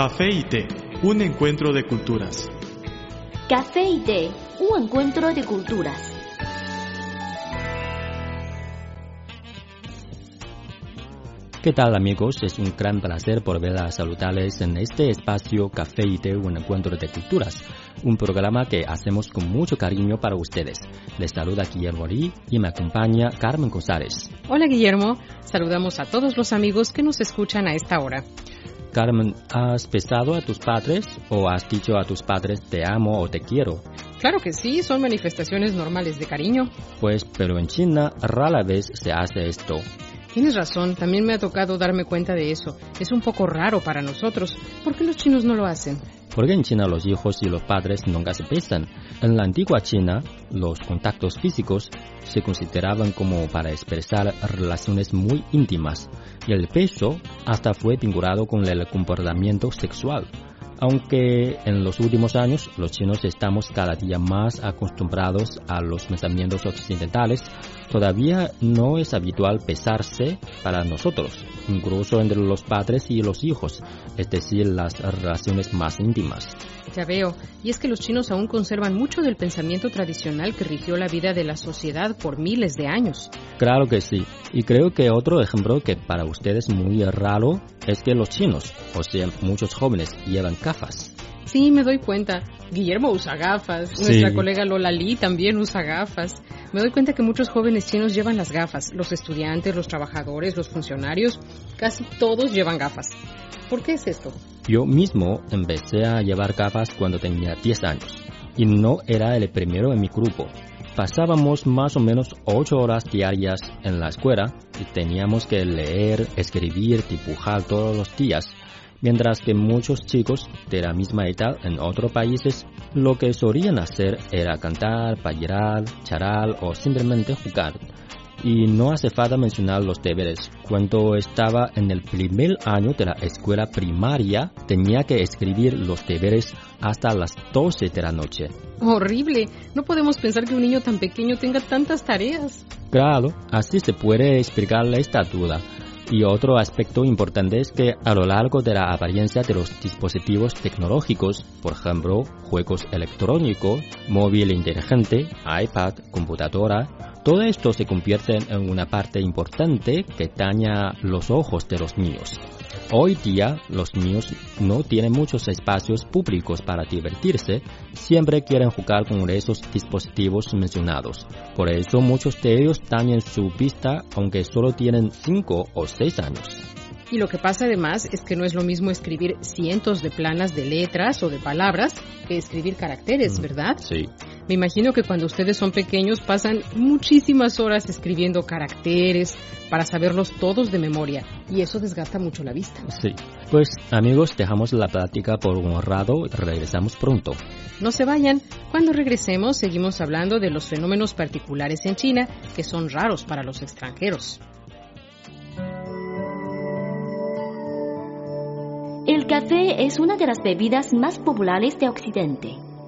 Café y té, un encuentro de culturas. Café y té, un encuentro de culturas. ¿Qué tal amigos? Es un gran placer volver a saludarles en este espacio Café y Té, un encuentro de culturas, un programa que hacemos con mucho cariño para ustedes. Les saluda Guillermo Lee y me acompaña Carmen González. Hola Guillermo, saludamos a todos los amigos que nos escuchan a esta hora. Carmen, ¿has besado a tus padres o has dicho a tus padres te amo o te quiero? Claro que sí, son manifestaciones normales de cariño. Pues, pero en China rara vez se hace esto. Tienes razón, también me ha tocado darme cuenta de eso. Es un poco raro para nosotros. ¿Por qué los chinos no lo hacen? Porque en China los hijos y los padres nunca se besan. En la antigua China, los contactos físicos se consideraban como para expresar relaciones muy íntimas y el beso hasta fue vinculado con el comportamiento sexual. Aunque en los últimos años los chinos estamos cada día más acostumbrados a los pensamientos occidentales, todavía no es habitual besarse para nosotros, incluso entre los padres y los hijos, es decir, las relaciones más íntimas. Ya veo, y es que los chinos aún conservan mucho del pensamiento tradicional que rigió la vida de la sociedad por miles de años. Claro que sí, y creo que otro ejemplo que para ustedes es muy raro es que los chinos, o sea, muchos jóvenes, llevan gafas. Sí, me doy cuenta. Guillermo usa gafas. Nuestra colega Lola Lee también usa gafas. Me doy cuenta que muchos jóvenes chinos llevan las gafas. Los estudiantes, los trabajadores, los funcionarios, casi todos llevan gafas. ¿Por qué es esto? Yo mismo empecé a llevar gafas cuando tenía 10 años. Y no era el primero en mi grupo. Pasábamos más o menos 8 horas diarias en la escuela y teníamos que leer, escribir, dibujar todos los días mientras que muchos chicos de la misma edad en otros países lo que solían hacer era cantar, bailar, charal o simplemente jugar. Y no hace falta mencionar los deberes. Cuando estaba en el primer año de la escuela primaria, tenía que escribir los deberes hasta las 12 de la noche. Horrible. No podemos pensar que un niño tan pequeño tenga tantas tareas. Claro, así se puede explicarle esta duda. Y otro aspecto importante es que a lo largo de la apariencia de los dispositivos tecnológicos, por ejemplo, juegos electrónicos, móvil inteligente, iPad, computadora, todo esto se convierte en una parte importante que daña los ojos de los niños. Hoy día los niños no tienen muchos espacios públicos para divertirse, siempre quieren jugar con esos dispositivos mencionados. Por eso muchos de ellos dañan su vista aunque solo tienen 5 o 6 años. Y lo que pasa además es que no es lo mismo escribir cientos de planas de letras o de palabras que escribir caracteres, ¿verdad? Sí. Me imagino que cuando ustedes son pequeños pasan muchísimas horas escribiendo caracteres para saberlos todos de memoria y eso desgasta mucho la vista. Sí. Pues amigos, dejamos la plática por un rato y regresamos pronto. No se vayan. Cuando regresemos seguimos hablando de los fenómenos particulares en China que son raros para los extranjeros. El café es una de las bebidas más populares de Occidente.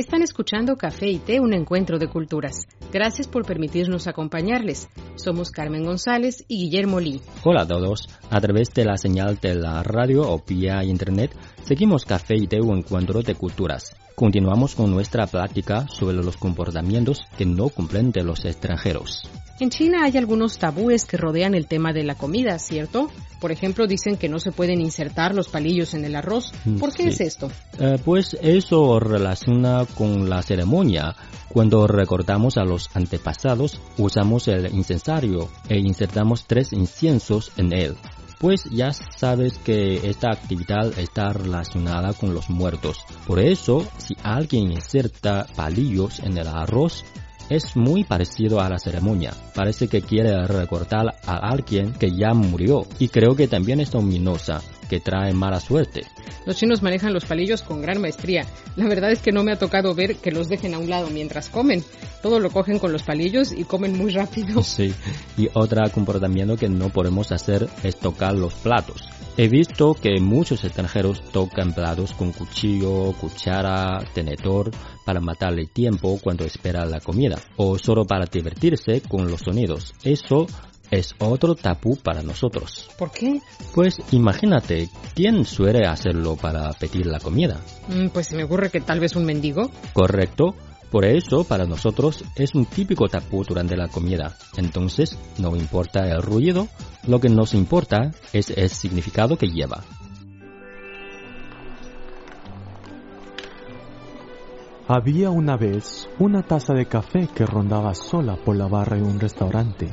Están escuchando Café y Té, un encuentro de culturas. Gracias por permitirnos acompañarles. Somos Carmen González y Guillermo Lee. Hola a todos. A través de la señal de la radio o vía internet, seguimos Café y Té, un encuentro de culturas. Continuamos con nuestra plática sobre los comportamientos que no cumplen de los extranjeros. En China hay algunos tabúes que rodean el tema de la comida, ¿cierto? Por ejemplo, dicen que no se pueden insertar los palillos en el arroz. Mm, ¿Por qué sí. es esto? Eh, pues eso relaciona con la ceremonia. Cuando recordamos a los antepasados, usamos el incensario e insertamos tres inciensos en él. Pues ya sabes que esta actividad está relacionada con los muertos. Por eso, si alguien inserta palillos en el arroz, es muy parecido a la ceremonia. Parece que quiere recordar a alguien que ya murió. Y creo que también es ominosa, que trae mala suerte. Los chinos manejan los palillos con gran maestría. La verdad es que no me ha tocado ver que los dejen a un lado mientras comen. Todo lo cogen con los palillos y comen muy rápido. Sí, y otro comportamiento que no podemos hacer es tocar los platos. He visto que muchos extranjeros tocan platos con cuchillo, cuchara, tenedor para matarle tiempo cuando espera la comida o solo para divertirse con los sonidos. Eso es otro tabú para nosotros. ¿Por qué? Pues imagínate, ¿quién suele hacerlo para pedir la comida? Mm, pues se me ocurre que tal vez un mendigo. ¿Correcto? Por eso, para nosotros es un típico tabú durante la comida. Entonces, no importa el ruido, lo que nos importa es el significado que lleva. Había una vez una taza de café que rondaba sola por la barra de un restaurante.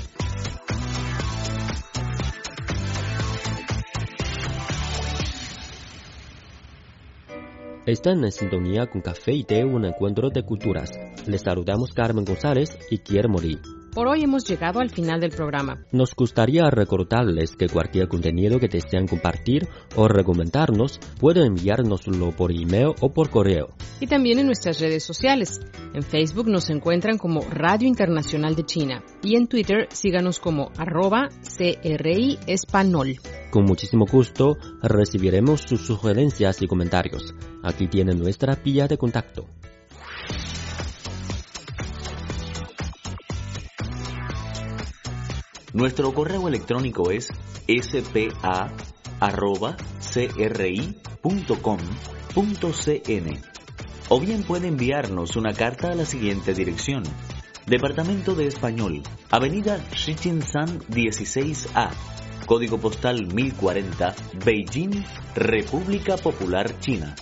Están en sintonía con Café y Té, un encuentro de culturas. Les saludamos Carmen González y Guillermo Lee. Por hoy hemos llegado al final del programa. Nos gustaría recordarles que cualquier contenido que desean compartir o recomendarnos pueden enviárnoslo por email o por correo. Y también en nuestras redes sociales. En Facebook nos encuentran como Radio Internacional de China y en Twitter síganos como arroba CRI Espanol. Con muchísimo gusto recibiremos sus sugerencias y comentarios. Aquí tienen nuestra vía de contacto. Nuestro correo electrónico es spa.cri.com.cn o bien puede enviarnos una carta a la siguiente dirección. Departamento de Español, Avenida Shichinshan 16A, Código Postal 1040, Beijing, República Popular China.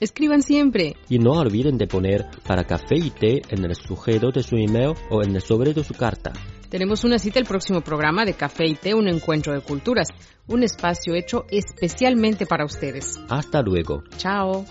Escriban siempre. Y no olviden de poner para café y té en el sujeto de su email o en el sobre de su carta. Tenemos una cita el próximo programa de Café y Té, un encuentro de culturas, un espacio hecho especialmente para ustedes. Hasta luego. Chao.